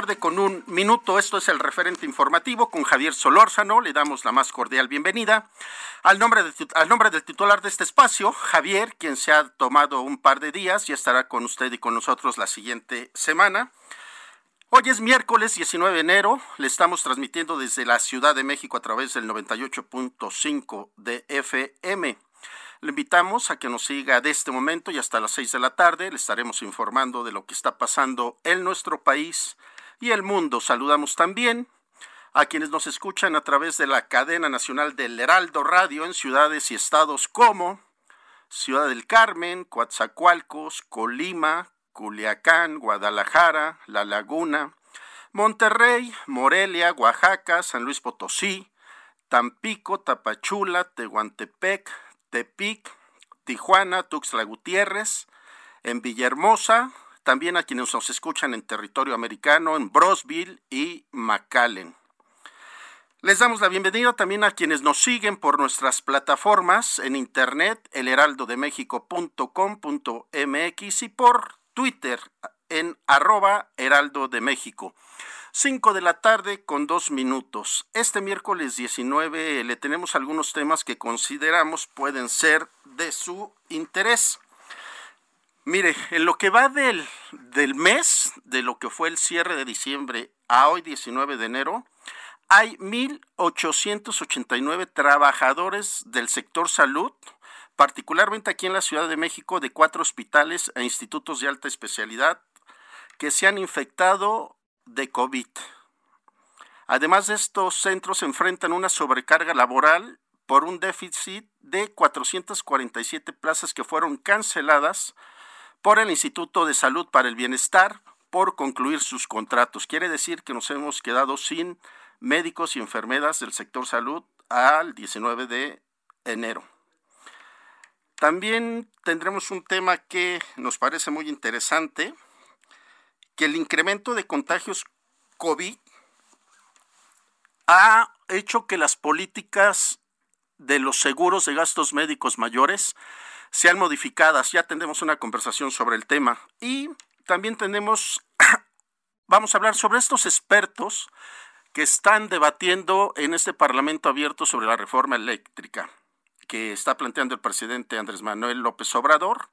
Tarde con un minuto. Esto es el referente informativo con Javier Solórzano. Le damos la más cordial bienvenida. Al nombre, de, al nombre del titular de este espacio, Javier, quien se ha tomado un par de días y estará con usted y con nosotros la siguiente semana. Hoy es miércoles 19 de enero. Le estamos transmitiendo desde la Ciudad de México a través del 98.5 de FM. Le invitamos a que nos siga de este momento y hasta las 6 de la tarde. Le estaremos informando de lo que está pasando en nuestro país y el mundo. Saludamos también a quienes nos escuchan a través de la cadena nacional del Heraldo Radio en ciudades y estados como Ciudad del Carmen, Coatzacoalcos, Colima, Culiacán, Guadalajara, La Laguna, Monterrey, Morelia, Oaxaca, San Luis Potosí, Tampico, Tapachula, Tehuantepec, Tepic, Tijuana, Tuxtla Gutiérrez, en Villahermosa, también a quienes nos escuchan en territorio americano, en Brosville y McAllen. Les damos la bienvenida también a quienes nos siguen por nuestras plataformas en internet, elheraldodemexico.com.mx y por Twitter en arroba heraldo de México. 5 de la tarde con dos minutos. Este miércoles 19 le tenemos algunos temas que consideramos pueden ser de su interés. Mire, en lo que va del, del mes, de lo que fue el cierre de diciembre a hoy 19 de enero, hay 1.889 trabajadores del sector salud, particularmente aquí en la Ciudad de México, de cuatro hospitales e institutos de alta especialidad, que se han infectado de COVID. Además de estos centros enfrentan una sobrecarga laboral por un déficit de 447 plazas que fueron canceladas por el Instituto de Salud para el Bienestar por concluir sus contratos. Quiere decir que nos hemos quedado sin médicos y enfermeras del sector salud al 19 de enero. También tendremos un tema que nos parece muy interesante, que el incremento de contagios COVID ha hecho que las políticas de los seguros de gastos médicos mayores sean modificadas. Ya tendremos una conversación sobre el tema. Y también tenemos, vamos a hablar sobre estos expertos que están debatiendo en este Parlamento abierto sobre la reforma eléctrica que está planteando el presidente Andrés Manuel López Obrador.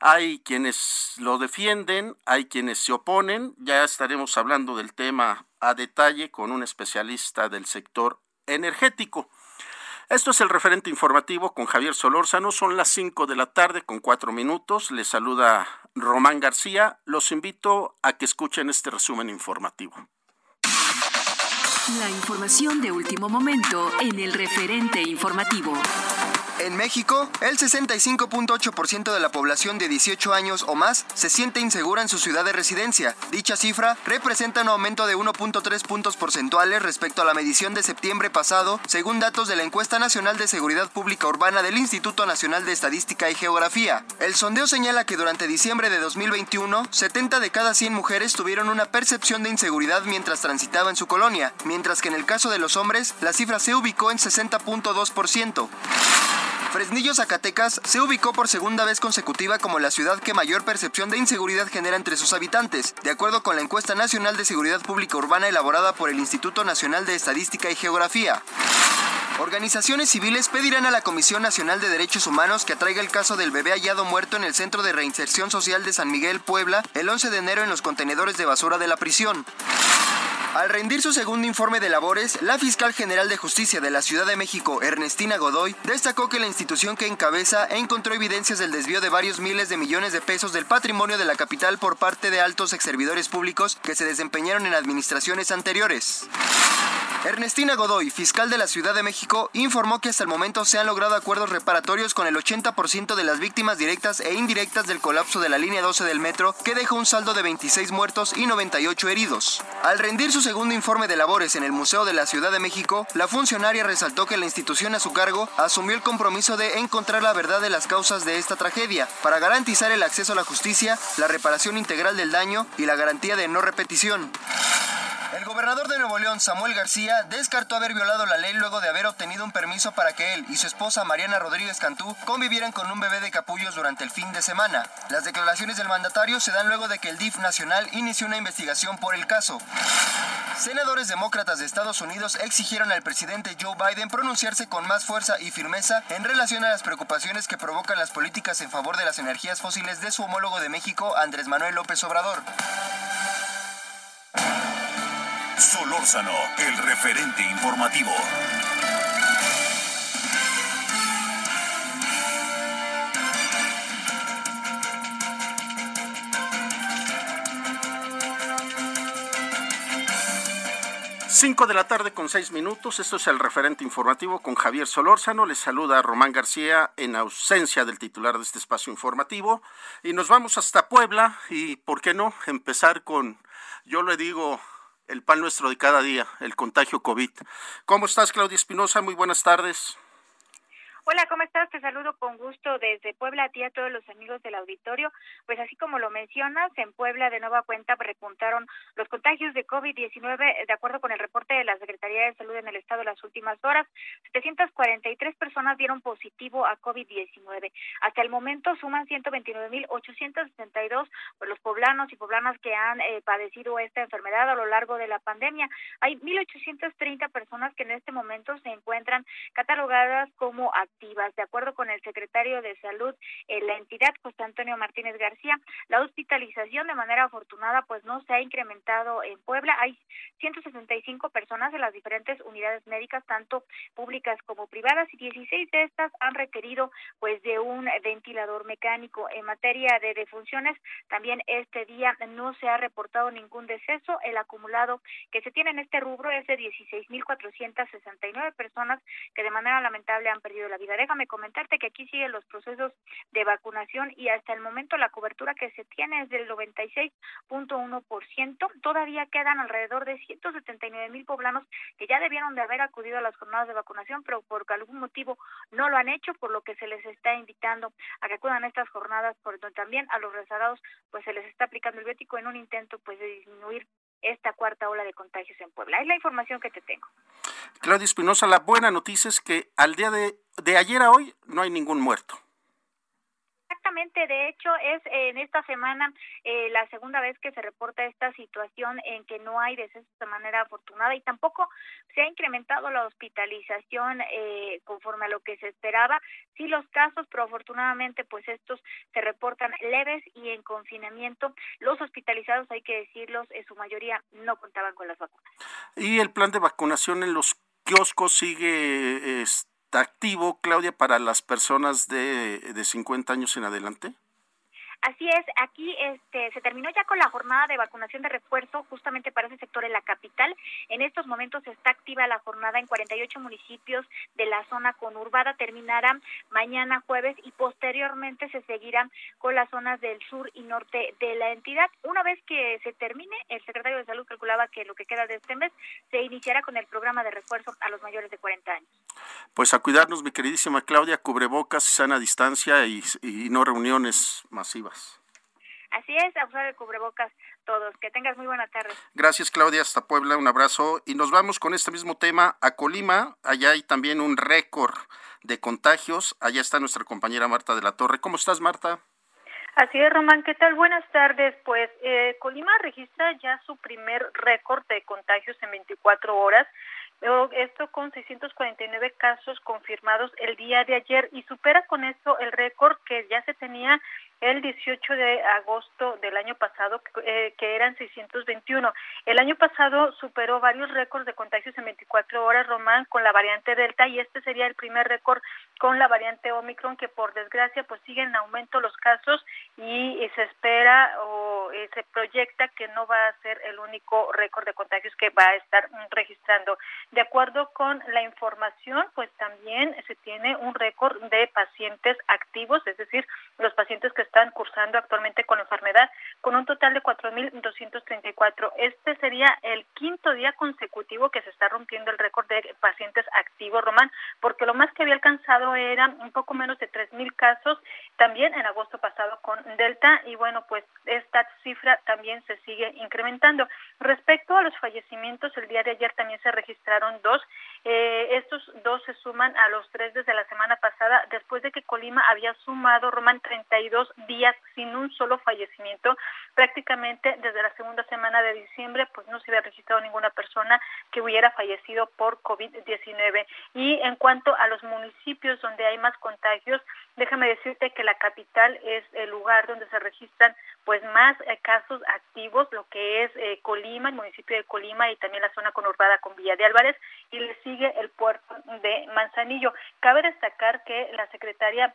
Hay quienes lo defienden, hay quienes se oponen. Ya estaremos hablando del tema a detalle con un especialista del sector energético. Esto es el referente informativo con Javier Solórzano. Son las 5 de la tarde con 4 minutos. Les saluda Román García. Los invito a que escuchen este resumen informativo. La información de último momento en el referente informativo. En México, el 65.8% de la población de 18 años o más se siente insegura en su ciudad de residencia. Dicha cifra representa un aumento de 1.3 puntos porcentuales respecto a la medición de septiembre pasado, según datos de la Encuesta Nacional de Seguridad Pública Urbana del Instituto Nacional de Estadística y Geografía. El sondeo señala que durante diciembre de 2021, 70 de cada 100 mujeres tuvieron una percepción de inseguridad mientras transitaba en su colonia, mientras que en el caso de los hombres, la cifra se ubicó en 60.2%. Fresnillo, Zacatecas, se ubicó por segunda vez consecutiva como la ciudad que mayor percepción de inseguridad genera entre sus habitantes, de acuerdo con la encuesta nacional de seguridad pública urbana elaborada por el Instituto Nacional de Estadística y Geografía. Organizaciones civiles pedirán a la Comisión Nacional de Derechos Humanos que atraiga el caso del bebé hallado muerto en el Centro de Reinserción Social de San Miguel, Puebla, el 11 de enero en los contenedores de basura de la prisión. Al rendir su segundo informe de labores, la fiscal general de justicia de la Ciudad de México, Ernestina Godoy, destacó que la institución que encabeza encontró evidencias del desvío de varios miles de millones de pesos del patrimonio de la capital por parte de altos exservidores públicos que se desempeñaron en administraciones anteriores. Ernestina Godoy, fiscal de la Ciudad de México, informó que hasta el momento se han logrado acuerdos reparatorios con el 80% de las víctimas directas e indirectas del colapso de la línea 12 del metro, que dejó un saldo de 26 muertos y 98 heridos. Al rendir su segundo informe de labores en el Museo de la Ciudad de México, la funcionaria resaltó que la institución a su cargo asumió el compromiso de encontrar la verdad de las causas de esta tragedia, para garantizar el acceso a la justicia, la reparación integral del daño y la garantía de no repetición. El gobernador de Nuevo León, Samuel García, descartó haber violado la ley luego de haber obtenido un permiso para que él y su esposa Mariana Rodríguez Cantú convivieran con un bebé de capullos durante el fin de semana. Las declaraciones del mandatario se dan luego de que el DIF nacional inició una investigación por el caso. Senadores demócratas de Estados Unidos exigieron al presidente Joe Biden pronunciarse con más fuerza y firmeza en relación a las preocupaciones que provocan las políticas en favor de las energías fósiles de su homólogo de México, Andrés Manuel López Obrador. Solórzano, el referente informativo. Cinco de la tarde con seis minutos. Esto es el referente informativo con Javier Solórzano. Les saluda Román García en ausencia del titular de este espacio informativo. Y nos vamos hasta Puebla y, ¿por qué no?, empezar con, yo le digo, el pan nuestro de cada día, el contagio COVID. ¿Cómo estás, Claudia Espinosa? Muy buenas tardes. Hola, ¿cómo estás? Te saludo con gusto desde Puebla a ti a todos los amigos del auditorio. Pues así como lo mencionas, en Puebla de nueva cuenta repuntaron los contagios de COVID-19 de acuerdo con el reporte de la Secretaría de Salud en el estado las últimas horas. 743 personas dieron positivo a COVID-19. Hasta el momento suman 129.862 pues, los poblanos y poblanas que han eh, padecido esta enfermedad a lo largo de la pandemia. Hay 1.830 personas que en este momento se encuentran catalogadas como de acuerdo con el secretario de Salud en la entidad, José Antonio Martínez García, la hospitalización de manera afortunada pues no se ha incrementado en Puebla. Hay 165 personas en las diferentes unidades médicas, tanto públicas como privadas, y 16 de estas han requerido pues de un ventilador mecánico. En materia de defunciones, también este día no se ha reportado ningún deceso. El acumulado que se tiene en este rubro es de 16.469 personas que de manera lamentable han perdido la vida Déjame comentarte que aquí siguen los procesos de vacunación y hasta el momento la cobertura que se tiene es del 96.1%. Todavía quedan alrededor de 179 mil poblanos que ya debieron de haber acudido a las jornadas de vacunación, pero por algún motivo no lo han hecho, por lo que se les está invitando a que acudan a estas jornadas, por donde también a los rezagados pues se les está aplicando el biótico en un intento pues de disminuir esta cuarta ola de contagios en Puebla. Es la información que te tengo. Claudia Espinosa, la buena noticia es que al día de, de ayer a hoy no hay ningún muerto. Exactamente, de hecho es en esta semana eh, la segunda vez que se reporta esta situación en que no hay decesos de manera afortunada y tampoco se ha incrementado la hospitalización eh, conforme a lo que se esperaba. Sí los casos, pero afortunadamente pues estos se reportan leves y en confinamiento. Los hospitalizados, hay que decirlos, en su mayoría no contaban con las vacunas. ¿Y el plan de vacunación en los kioscos sigue... Este activo, Claudia, para las personas de, de 50 años en adelante? Así es, aquí este, se terminó ya con la jornada de vacunación de refuerzo justamente para ese sector en la capital. En estos momentos está activa la jornada en 48 municipios de la zona conurbada. Terminará mañana jueves y posteriormente se seguirá con las zonas del sur y norte de la entidad. Una vez que se termine, el secretario de Salud calculaba que lo que queda de este mes se iniciará con el programa de refuerzo a los mayores de 40 años. Pues a cuidarnos, mi queridísima Claudia, cubrebocas, sana distancia y no reuniones masivas. Así es, a usar el cubrebocas todos. Que tengas muy buena tarde. Gracias, Claudia. Hasta Puebla, un abrazo. Y nos vamos con este mismo tema a Colima. Allá hay también un récord de contagios. Allá está nuestra compañera Marta de la Torre. ¿Cómo estás, Marta? Así es, Román, ¿qué tal? Buenas tardes. Pues eh, Colima registra ya su primer récord de contagios en 24 horas. Esto con 649 casos confirmados el día de ayer y supera con esto el récord que ya se tenía el 18 de agosto del año pasado, eh, que eran 621. El año pasado superó varios récords de contagios en 24 horas, Román, con la variante Delta, y este sería el primer récord con la variante Omicron, que por desgracia pues siguen en aumento los casos y, se espera o eh, se proyecta que no va a ser el único récord de contagios que va a estar registrando. De acuerdo con la información, pues también se tiene un récord de pacientes activos, es decir, los pacientes que están cursando actualmente con enfermedad, con un total de 4.234. Este sería el quinto día consecutivo que se está rompiendo el récord de pacientes activos, Román, porque lo más que había alcanzado eran un poco menos de 3.000 casos también en agosto pasado con Delta y bueno, pues esta cifra también se sigue incrementando. Respecto a los fallecimientos, el día de ayer también se registraron dos. Eh, dos se suman a los tres desde la semana pasada, después de que Colima había sumado, Román, 32 días sin un solo fallecimiento. Prácticamente desde la segunda semana de diciembre, pues no se había registrado ninguna persona que hubiera fallecido por COVID-19. Y en cuanto a los municipios donde hay más contagios, déjame decirte que la capital es el lugar donde se registran pues más eh, casos activos, lo que es eh, Colima, el municipio de Colima y también la zona conurbada con Villa de Álvarez, y le sigue el puerto de Manzanillo. Cabe destacar que la secretaria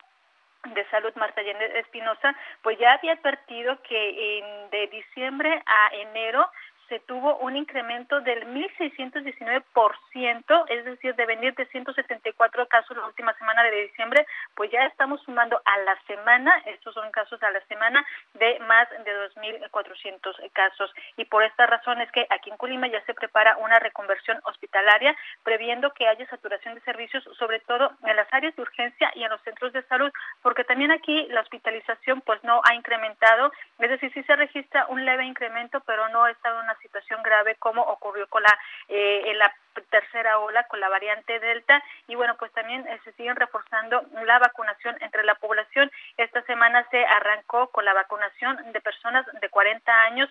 de Salud, Marta Espinosa, pues ya había advertido que en, de diciembre a enero se tuvo un incremento del 1.619%, es decir, de venir de 174 casos la última semana de diciembre, pues ya estamos sumando a la semana, estos son casos a la semana, de más de 2.400 casos. Y por esta razón es que aquí en Colima ya se prepara una reconversión hospitalaria, previendo que haya saturación de servicios, sobre todo en las áreas de urgencia y en los centros de salud, porque también aquí la hospitalización pues no ha incrementado, es decir, sí se registra un leve incremento, pero no está en una situación grave como ocurrió con la eh, en la tercera ola con la variante Delta y bueno, pues también eh, se siguen reforzando la vacunación entre la población. Esta semana se arrancó con la vacunación de personas de 40 años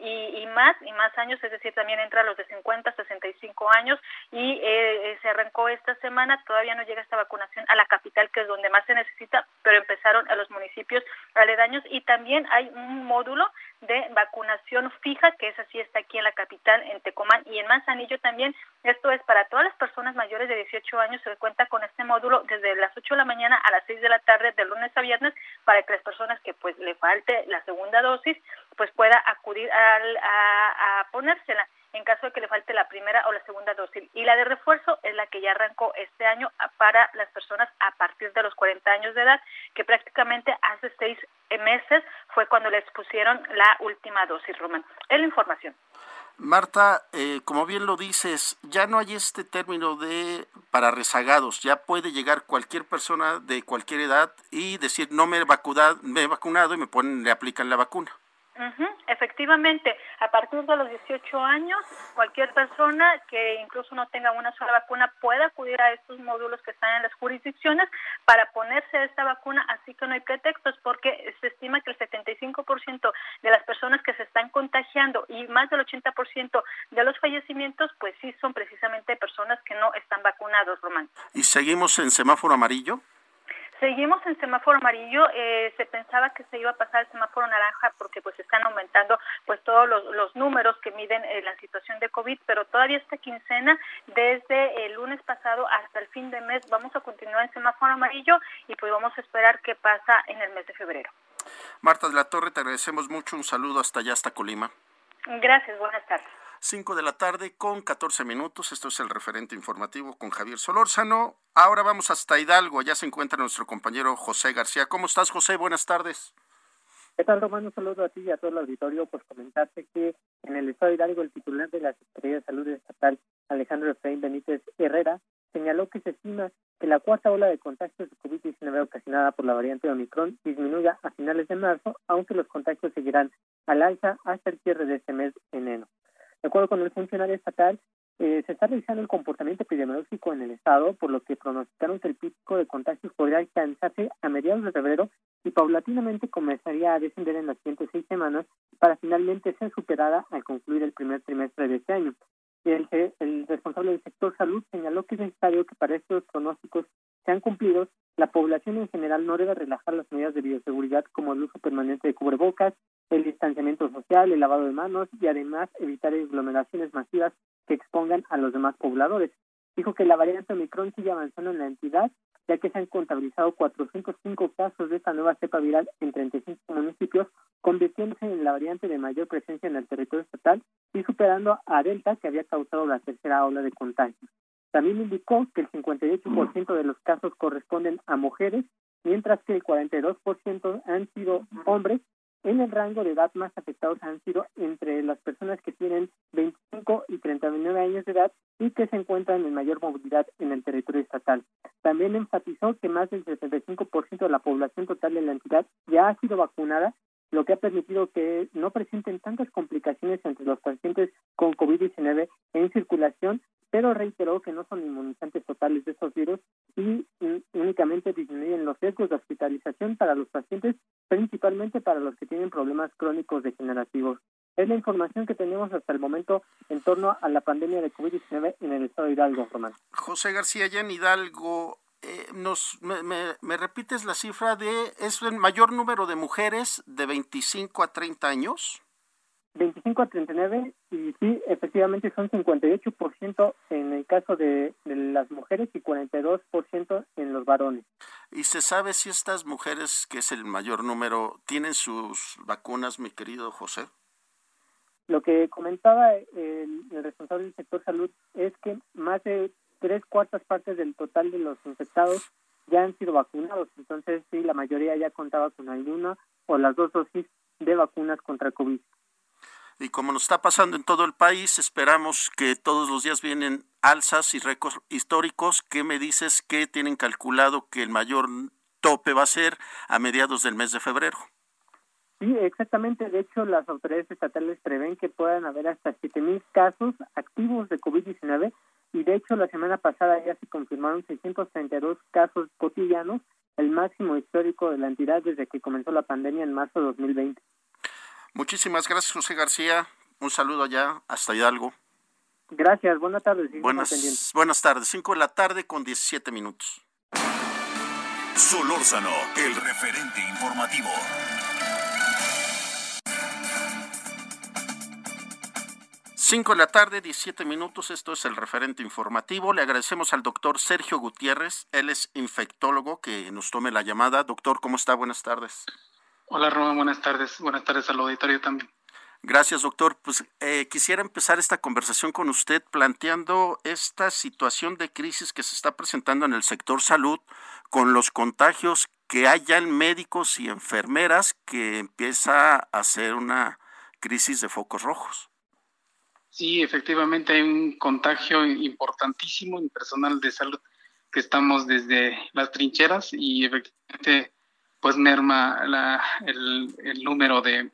y, más y más años, es decir, también entra los de 50, 65 años y eh, eh, se arrancó esta semana. Todavía no llega esta vacunación a la capital, que es donde más se necesita, pero empezaron a los municipios aledaños y también hay un módulo de vacunación fija, que es así está aquí en la capital, en Tecomán y en Manzanillo también. Esto es para todas las personas mayores de 18 años, se cuenta con este módulo desde las 8 de la mañana a las 6 de la tarde, de lunes a viernes, para que las personas que pues le falte la segunda dosis, pues pueda acudir a, a ponérsela en caso de que le falte la primera o la segunda dosis. Y la de refuerzo es la que ya arrancó este año para las personas a partir de los 40 años de edad, que prácticamente hace seis meses fue cuando les pusieron la última dosis, Román. Es la información. Marta, eh, como bien lo dices, ya no hay este término de para rezagados, ya puede llegar cualquier persona de cualquier edad y decir no me he vacunado, me he vacunado y me ponen, le aplican la vacuna. Efectivamente, a partir de los 18 años, cualquier persona que incluso no tenga una sola vacuna puede acudir a estos módulos que están en las jurisdicciones para ponerse esta vacuna, así que no hay pretextos porque se estima que el 75% de las personas que se están contagiando y más del 80% de los fallecimientos, pues sí son precisamente personas que no están vacunados, Román. ¿Y seguimos en semáforo amarillo? Seguimos en semáforo amarillo, eh, se pensaba que se iba a pasar el semáforo naranja porque pues están aumentando pues todos los, números que miden eh, la situación de COVID, pero todavía esta quincena, desde el lunes pasado hasta el fin de mes, vamos a continuar en semáforo amarillo y pues vamos a esperar qué pasa en el mes de febrero. Marta de la Torre, te agradecemos mucho. Un saludo hasta allá, hasta Colima. Gracias, buenas tardes. 5 de la tarde con 14 minutos. Esto es el referente informativo con Javier Solórzano. Ahora vamos hasta Hidalgo. Allá se encuentra nuestro compañero José García. ¿Cómo estás, José? Buenas tardes. ¿Qué tal, Román? Un saludo a ti y a todo el auditorio. Pues comentarte que en el estado de Hidalgo, el titular de la Secretaría de Salud Estatal, Alejandro Efraín Benítez Herrera, señaló que se estima que la cuarta ola de contagios de COVID-19 ocasionada por la variante Omicron disminuya a finales de marzo, aunque los contagios seguirán al alza hasta el cierre de este mes en enero. De acuerdo con el funcionario estatal, eh, se está revisando el comportamiento epidemiológico en el estado, por lo que pronosticaron que el pico de contagios podría alcanzarse a mediados de febrero y paulatinamente comenzaría a descender en las siguientes seis semanas para finalmente ser superada al concluir el primer trimestre de este año. El, el responsable del sector salud señaló que es necesario que para estos pronósticos sean cumplidos, la población en general no debe relajar las medidas de bioseguridad como el uso permanente de cubrebocas, el distanciamiento social, el lavado de manos y además evitar aglomeraciones masivas que expongan a los demás pobladores. Dijo que la variante Omicron sigue avanzando en la entidad ya que se han contabilizado 405 casos de esta nueva cepa viral en 35 municipios, convirtiéndose en la variante de mayor presencia en el territorio estatal y superando a Delta, que había causado la tercera ola de contagios. También indicó que el 58% de los casos corresponden a mujeres, mientras que el 42% han sido hombres en el rango de edad más afectados han sido entre las personas que tienen 25 y 39 años de edad y que se encuentran en mayor movilidad en el territorio estatal. También enfatizó que más del 75% de la población total de la entidad ya ha sido vacunada, lo que ha permitido que no presenten tantas complicaciones entre los pacientes con COVID-19 en circulación pero reiteró que no son inmunizantes totales de estos virus y únicamente disminuyen los riesgos de hospitalización para los pacientes, principalmente para los que tienen problemas crónicos degenerativos. Es la información que tenemos hasta el momento en torno a la pandemia de COVID-19 en el estado de Hidalgo, Román. José García, ya en Hidalgo, eh, nos, me, me, repites la cifra de, ¿es el mayor número de mujeres de 25 a 30 años? 25 a 39 y sí, efectivamente son 58% en el caso de, de, las mujeres y 42% en los varones. ¿Y se sabe si estas mujeres, que es el mayor número, tienen sus vacunas, mi querido José? Lo que comentaba el, el responsable del sector salud es que más de tres cuartas partes del total de los infectados ya han sido vacunados, entonces sí, la mayoría ya contaba con alguna o las dos dosis de vacunas contra COVID y como nos está pasando en todo el país, esperamos que todos los días vienen alzas y récords históricos. ¿Qué me dices que tienen calculado que el mayor tope va a ser a mediados del mes de febrero? Sí, exactamente. De hecho, las autoridades estatales prevén que puedan haber hasta 7.000 casos activos de COVID-19 y de hecho la semana pasada ya se confirmaron 632 casos cotidianos, el máximo histórico de la entidad desde que comenzó la pandemia en marzo de 2020. Muchísimas gracias, José García. Un saludo allá hasta Hidalgo. Gracias, buenas tardes. Buenas, buenas tardes, 5 de la tarde con 17 minutos. Solórzano, el referente informativo. Cinco de la tarde, 17 minutos. Esto es el referente informativo. Le agradecemos al doctor Sergio Gutiérrez. Él es infectólogo que nos tome la llamada. Doctor, ¿cómo está? Buenas tardes. Hola, Roma, buenas tardes. Buenas tardes al auditorio también. Gracias, doctor. Pues eh, quisiera empezar esta conversación con usted planteando esta situación de crisis que se está presentando en el sector salud con los contagios que hay ya en médicos y enfermeras que empieza a ser una crisis de focos rojos. Sí, efectivamente hay un contagio importantísimo en personal de salud que estamos desde las trincheras y efectivamente pues merma la, el, el, número de,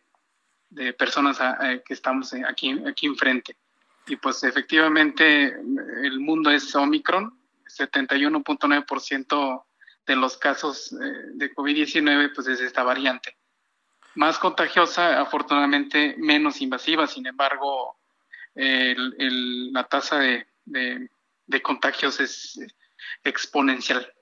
de personas a, que estamos aquí, aquí enfrente. Y pues efectivamente el mundo es Omicron, 71.9% de los casos eh, de COVID-19 pues es esta variante. Más contagiosa, afortunadamente menos invasiva, sin embargo el, el, la tasa de, de, de contagios es exponencial.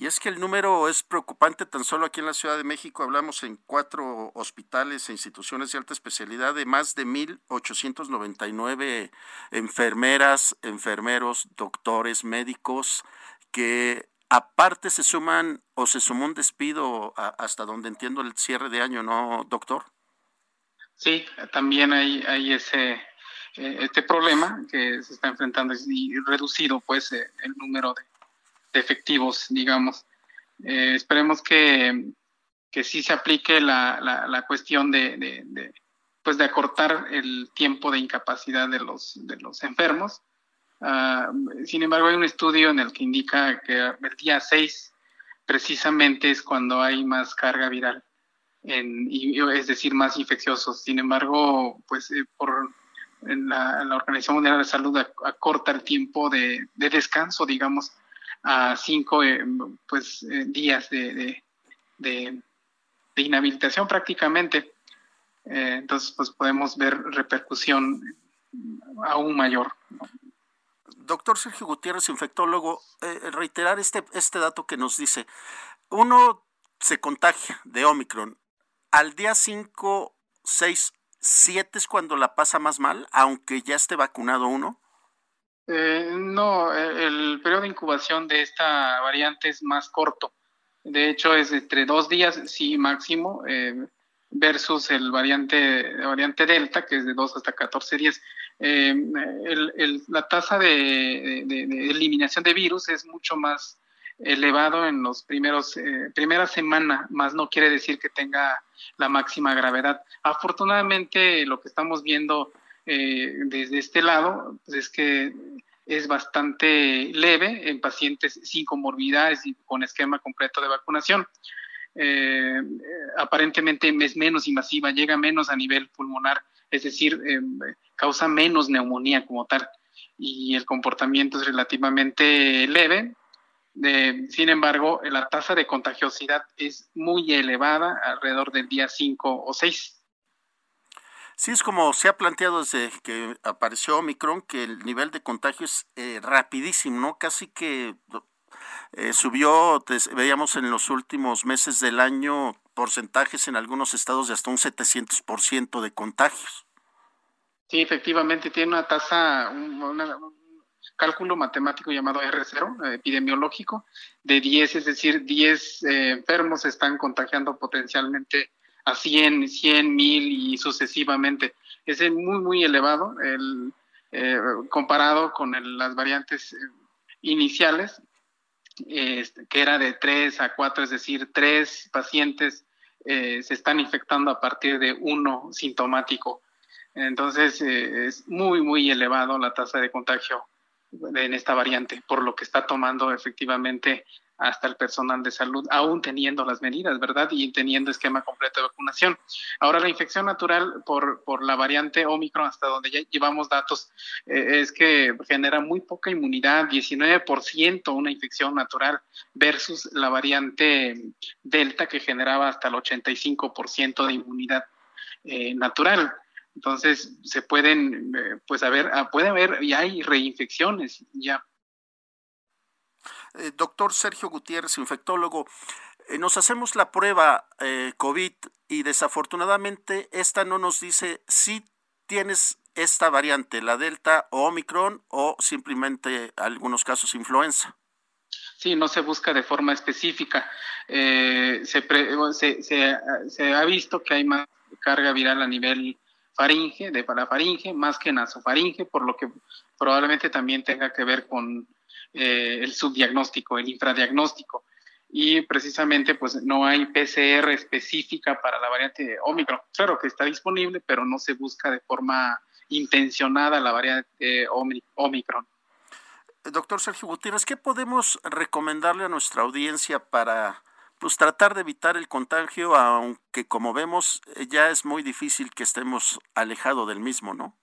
Y es que el número es preocupante, tan solo aquí en la Ciudad de México hablamos en cuatro hospitales e instituciones de alta especialidad de más de 1.899 enfermeras, enfermeros, doctores, médicos que aparte se suman o se sumó un despido hasta donde entiendo el cierre de año, ¿no, doctor? Sí, también hay, hay ese eh, este problema que se está enfrentando y reducido pues eh, el número de, efectivos, digamos. Eh, esperemos que, que sí se aplique la, la, cuestión de, de, pues de acortar el tiempo de incapacidad de los, de los enfermos. Ah, sin embargo, hay un estudio en el que indica que el día 6 precisamente es cuando hay más carga viral, en, es decir, más infecciosos. Sin embargo, pues por la, la, Organización Mundial de Salud acorta el tiempo de, descanso, digamos, a cinco eh, pues, eh, días de, de, inhabilitación prácticamente. Eh, entonces, pues podemos ver repercusión aún mayor. Doctor Sergio Gutiérrez, infectólogo, reiterar este, este dato que nos dice, uno se contagia de Omicron, al día 5, 6 ¿siete es cuando la pasa más mal, aunque ya esté vacunado uno? Eh, no, eh, el periodo de incubación de esta variante es más corto. De hecho, es entre dos días, sí, máximo, eh, versus el variante, variante Delta, que es de dos hasta 14 días. la tasa de, eliminación de virus es mucho más elevado en los primeros eh, primera semana, más no quiere decir que tenga la máxima gravedad. Afortunadamente, lo que estamos viendo eh, desde este lado pues es que es bastante leve en pacientes sin comorbilidades y con esquema completo de vacunación. Eh, aparentemente es menos invasiva, llega menos a nivel pulmonar, es decir, causa menos neumonía como tal y el comportamiento es relativamente leve, sin embargo, la tasa de contagiosidad es muy elevada, alrededor del día 5 o 6. Sí, es como se ha planteado desde que apareció Omicron, que el nivel de contagio es eh, rapidísimo, ¿no? Casi que eh, subió, veíamos en los últimos meses del año porcentajes en algunos estados de hasta un 700% de contagios. Sí, efectivamente, tiene una tasa, una, cálculo matemático llamado R0, eh, epidemiológico, de 10, es decir, 10 eh, enfermos están contagiando potencialmente a 100, 100, 1000 y sucesivamente. Es muy, muy elevado el, eh, comparado con las variantes iniciales, este, que era de 3 a 4, es decir, 3 pacientes se están infectando a partir de uno sintomático. Entonces, es muy, muy elevado la tasa de contagio en esta variante, por lo que está tomando efectivamente hasta el personal de salud, aún teniendo las medidas, ¿verdad? Y teniendo esquema completo de vacunación. Ahora, la infección natural por, por la variante Omicron, hasta donde ya llevamos datos, eh, es que genera muy poca inmunidad, 19% una infección natural, versus la variante Delta, que generaba hasta el 85% de inmunidad eh, natural. Entonces, se pueden, eh, pues, haber, ah, puede haber, y hay reinfecciones ya. Eh, doctor Sergio Gutiérrez, infectólogo, eh, nos hacemos la prueba COVID y desafortunadamente esta no nos dice si tienes esta variante, la Delta o Omicron, o simplemente algunos casos influenza. Sí, no se busca de forma específica. se, se, se, se, ha visto que hay más carga viral a nivel faringe, de parafaringe, más que nasofaringe, por lo que probablemente también tenga que ver con eh, el subdiagnóstico, el infradiagnóstico. Y precisamente, pues no hay PCR específica para la variante Omicron. Claro que está disponible, pero no se busca de forma intencionada la variante Omicron. Doctor Sergio Gutiérrez, ¿qué podemos recomendarle a nuestra audiencia para pues tratar de evitar el contagio, aunque como vemos eh, ya es muy difícil que estemos alejados del mismo, ¿no?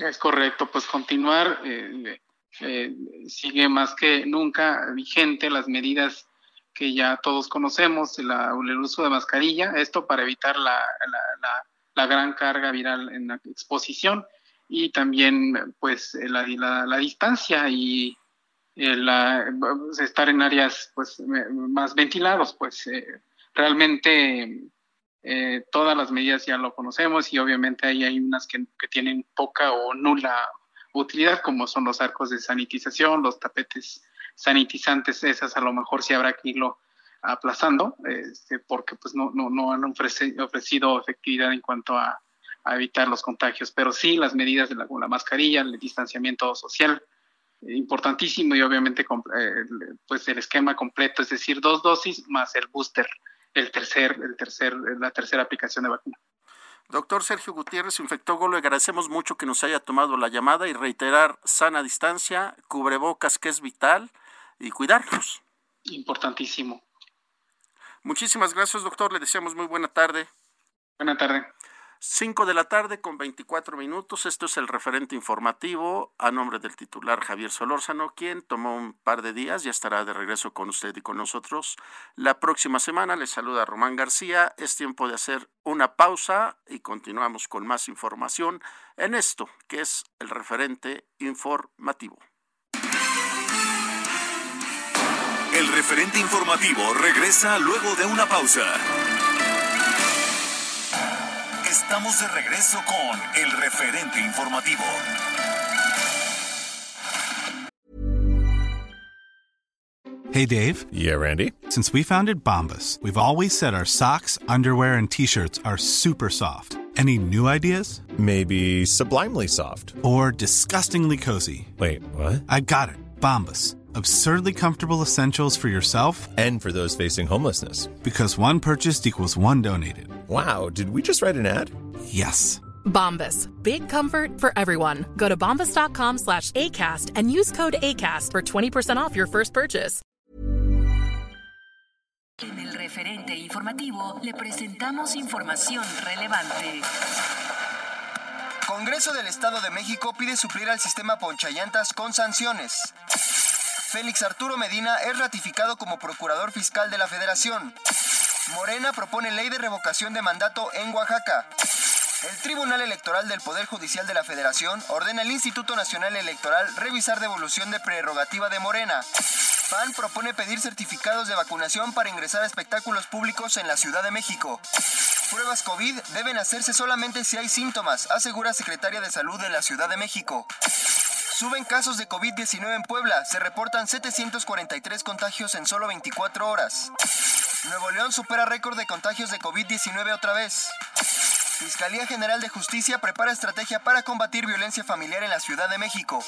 Es correcto, pues continuar eh, eh, sigue más que nunca vigente las medidas que ya todos conocemos, el uso de mascarilla, esto para evitar la, la, la, gran carga viral en la exposición y también pues la, la distancia y la, estar en áreas pues más ventilados, pues eh, realmente eh, todas las medidas ya lo conocemos y obviamente ahí hay unas que, tienen poca o nula utilidad, como son los arcos de sanitización, los tapetes sanitizantes, esas a lo mejor sí habrá que irlo aplazando, este, porque pues no, no, no han ofrecido efectividad en cuanto a, evitar los contagios, pero sí las medidas de la, la mascarilla, el distanciamiento social, eh, importantísimo y obviamente eh, pues el esquema completo, es decir, dos dosis más el booster, el tercer, el tercer, la tercera aplicación de vacuna. Doctor Sergio Gutiérrez, infectólogo, le agradecemos mucho que nos haya tomado la llamada y reiterar sana distancia, cubrebocas que es vital y cuidarlos. Importantísimo. Muchísimas gracias, doctor. Le deseamos muy buena tarde. Buena tarde. 5 de la tarde con 24 minutos. Esto es el referente informativo a nombre del titular Javier Solórzano, quien tomó un par de días y estará de regreso con usted y con nosotros la próxima semana. Le saluda Román García. Es tiempo de hacer una pausa y continuamos con más información en esto que es el referente informativo. El referente informativo regresa luego de una pausa. Estamos de regreso con el referente informativo. Hey Dave. Yeah, Randy. Since we founded Bombus, we've always said our socks, underwear, and t-shirts are super soft. Any new ideas? Maybe sublimely soft. Or disgustingly cozy. Wait, what? I got it. Bombus absurdly comfortable essentials for yourself and for those facing homelessness. Because one purchased equals one donated. Wow, did we just write an ad? Yes. Bombas. Big comfort for everyone. Go to bombas.com slash ACAST and use code ACAST for 20% off your first purchase. En el referente informativo le presentamos información relevante. Congreso del Estado de México pide suplir al sistema ponchallantas con sanciones. Félix Arturo Medina es ratificado como Procurador Fiscal de la Federación. Morena propone ley de revocación de mandato en Oaxaca. El Tribunal Electoral del Poder Judicial de la Federación ordena al Instituto Nacional Electoral revisar devolución de prerrogativa de Morena. PAN propone pedir certificados de vacunación para ingresar a espectáculos públicos en la Ciudad de México. Pruebas COVID deben hacerse solamente si hay síntomas, asegura Secretaria de Salud de la Ciudad de México. Suben casos de COVID-19 en Puebla. Se reportan 743 contagios en solo 24 horas. Nuevo León supera récord de contagios de COVID-19 otra vez. Fiscalía General de Justicia prepara estrategia para combatir violencia familiar en la Ciudad de México.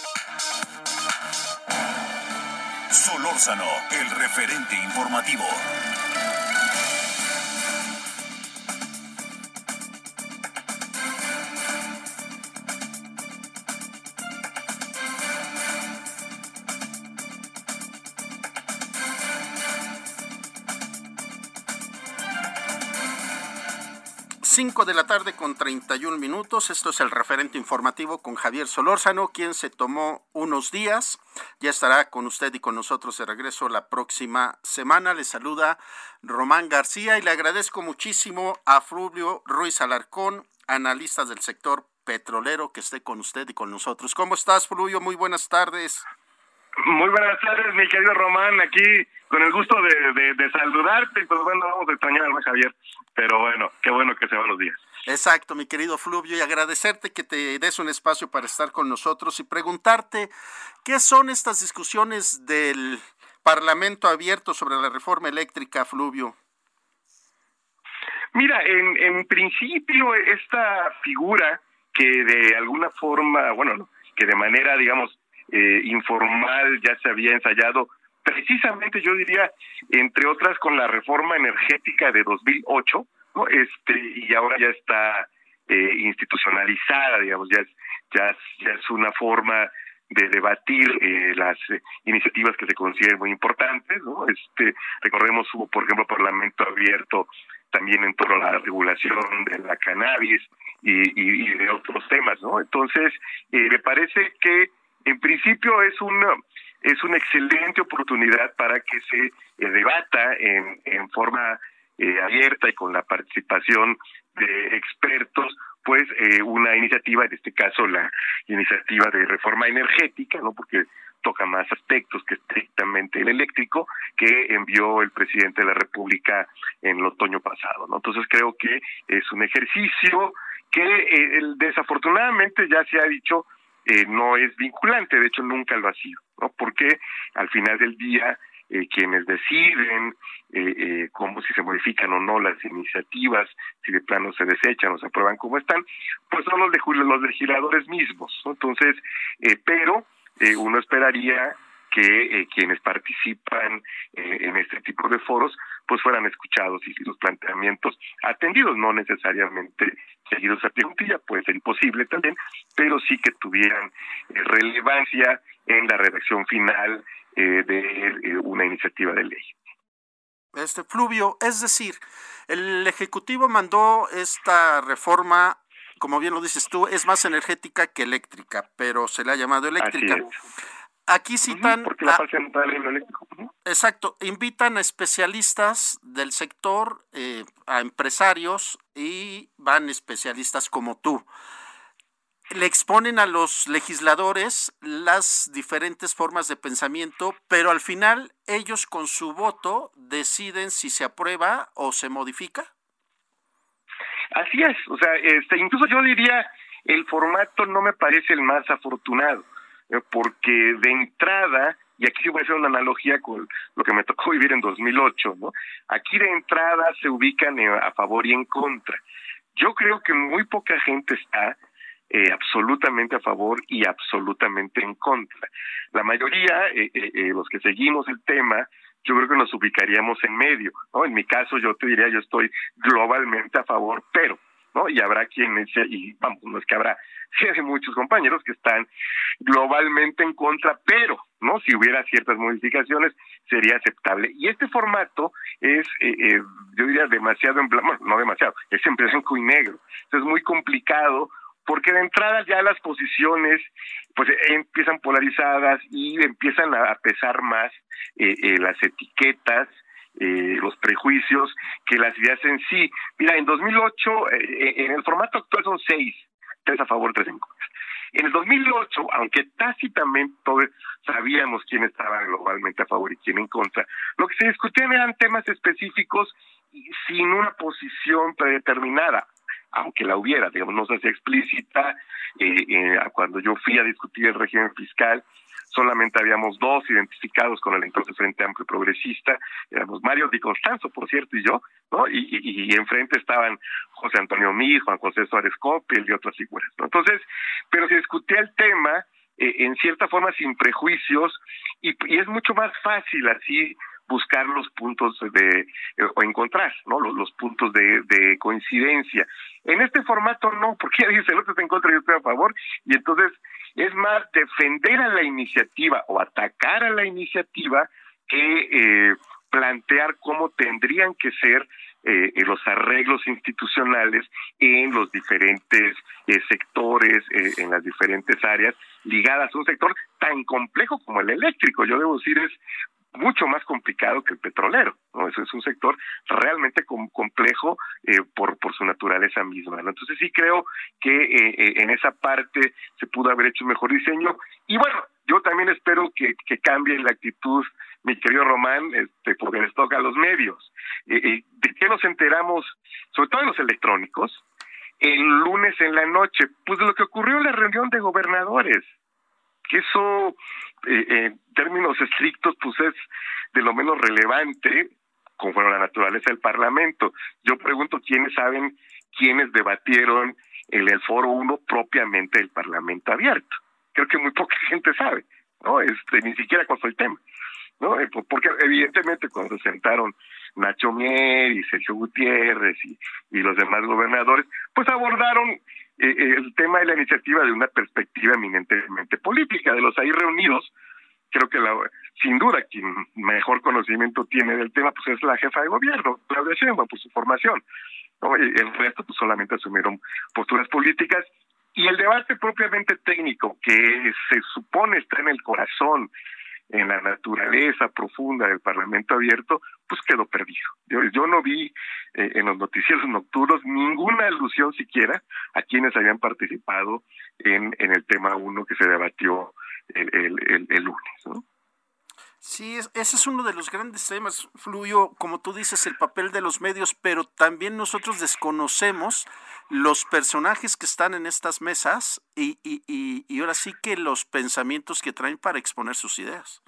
Solórzano, el referente informativo. 5 de la tarde con 31 minutos. Esto es el referente informativo con Javier Solórzano, quien se tomó unos días. Ya estará con usted y con nosotros de regreso la próxima semana. Le saluda Román García y le agradezco muchísimo a Fluvio Ruiz Alarcón, analista del sector petrolero, que esté con usted y con nosotros. ¿Cómo estás, Fluvio? Muy buenas tardes. Muy buenas tardes, mi querido Román, aquí con el gusto de, de, saludarte. Pues bueno, vamos a extrañar a Javier, pero bueno, qué bueno que se van los días. Exacto, mi querido Fluvio, y agradecerte que te des un espacio para estar con nosotros y preguntarte qué son estas discusiones del Parlamento abierto sobre la reforma eléctrica, Fluvio. Mira, en, en principio esta figura que de alguna forma, bueno, que de manera, digamos, eh, informal ya se había ensayado precisamente yo diría entre otras con la reforma energética de 2008 ¿no? este y ahora ya está eh, institucionalizada digamos ya es ya, ya es una forma de debatir eh, las iniciativas que se consideren muy importantes no este recordemos hubo por ejemplo parlamento abierto también en torno a la regulación de la cannabis y, de otros temas no entonces me parece que en principio es una es una excelente oportunidad para que se eh, debata en, en forma eh, abierta y con la participación de expertos pues eh, una iniciativa en este caso la iniciativa de reforma energética no porque toca más aspectos que estrictamente el eléctrico que envió el presidente de la República en el otoño pasado no entonces creo que es un ejercicio que desafortunadamente ya se ha dicho eh, no es vinculante, de hecho nunca lo ha sido, ¿no? Porque al final del día eh, quienes deciden eh, eh, cómo si se modifican o no las iniciativas, si de plano se desechan o se aprueban como están, pues son los, los legisladores mismos. Entonces, eh, pero eh, uno esperaría que quienes participan en este tipo de foros pues fueran escuchados y los planteamientos atendidos, no necesariamente seguidos a preguntilla, puede ser imposible también, pero sí que tuvieran relevancia en la redacción final eh, de eh, una iniciativa de ley. Este Fluvio, es decir, el Ejecutivo mandó esta reforma, como bien lo dices tú, es más energética que eléctrica, pero se le ha llamado eléctrica. Aquí citan. porque la eléctrico. Exacto. Invitan a especialistas del sector, eh, a empresarios y van especialistas como tú le exponen a los legisladores las diferentes formas de pensamiento, pero al final ellos con su voto deciden si se aprueba o se modifica. Así es, o sea, este, incluso yo diría el formato no me parece el más afortunado, porque de entrada, y aquí voy a hacer una analogía con lo que me tocó vivir en 2008, ¿no? Aquí de entrada se ubican a favor y en contra. Yo creo que muy poca gente está eh, absolutamente a favor y absolutamente en contra. La mayoría, eh, eh, eh, los que seguimos el tema, yo creo que nos ubicaríamos en medio, ¿no? En mi caso yo te diría, yo estoy globalmente a favor, pero, ¿no? Y habrá quienes, y vamos, no es que habrá, sí hay muchos compañeros que están globalmente en contra, pero, ¿no? Si hubiera ciertas modificaciones, sería aceptable. Y este formato es, eh, yo diría, demasiado, en bueno, no demasiado, es en blanco y negro. Entonces es muy complicado porque de entrada ya las posiciones pues eh, empiezan polarizadas y empiezan a pesar más eh, eh, las etiquetas, los prejuicios que las ideas en sí. Mira, en 2008, en el formato actual son seis, tres a favor, tres en contra. En el 2008, aunque tácitamente todos sabíamos quién estaba globalmente a favor y quién en contra, lo que se discutían eran temas específicos sin una posición predeterminada aunque la hubiera, digamos, no se hacía explícita. Eh, eh, cuando yo fui a discutir el régimen fiscal, solamente habíamos dos identificados con el entonces Frente Amplio Progresista, éramos Mario Di Constanzo, por cierto, y yo, ¿no? Y, enfrente estaban José Antonio Mir, Juan José Suárez Coppel y otras figuras, ¿no? Entonces, pero se discutía el tema eh, en cierta forma sin prejuicios y, es mucho más fácil así buscar los puntos de eh, o encontrar no los, los puntos de, de, coincidencia en este formato no porque ya dice el otro está en contra y yo estoy a favor y entonces es más defender a la iniciativa o atacar a la iniciativa que eh, plantear cómo tendrían que ser eh, los arreglos institucionales en los diferentes eh, sectores, eh, en las diferentes áreas ligadas a un sector tan complejo como el eléctrico. Yo debo decir, es mucho más complicado que el petrolero. ¿no? Eso es un sector realmente complejo eh, por, por su naturaleza misma. ¿no? Entonces sí creo que eh, eh, en esa parte se pudo haber hecho un mejor diseño. Y bueno, yo también espero que, que cambie la actitud, mi querido Román, este, porque les toca a los medios. ¿De qué nos enteramos, sobre todo en los electrónicos? El lunes en la noche, pues de lo que ocurrió en la reunión de gobernadores que eso eh, en términos estrictos pues es de lo menos relevante conforme a la naturaleza del Parlamento. Yo pregunto quiénes saben quiénes debatieron el foro 1 propiamente del Parlamento abierto. Creo que muy poca gente sabe, ¿no? Este, ni siquiera cuál fue el tema, ¿no? Eh, porque evidentemente cuando se sentaron Nacho Mier y Sergio Gutiérrez y, y los demás gobernadores, pues abordaron eh, eh, el tema de la iniciativa de una perspectiva eminentemente política. De los ahí reunidos, creo que la, sin duda quien mejor conocimiento tiene del tema pues es la jefa de gobierno, Claudia Sheinbaum, por su formación. El resto pues solamente asumieron posturas políticas y el debate propiamente técnico que se supone está en el corazón en la naturaleza profunda del Parlamento abierto, pues quedó perdido. Yo, no vi eh, en los noticieros nocturnos ninguna alusión siquiera a quienes habían participado en, el tema uno que se debatió el, lunes. ¿no? Sí, ese es uno de los grandes temas, Fluyo, como tú dices, el papel de los medios, pero también nosotros desconocemos los personajes que están en estas mesas y, y, y, y ahora sí que los pensamientos que traen para exponer sus ideas.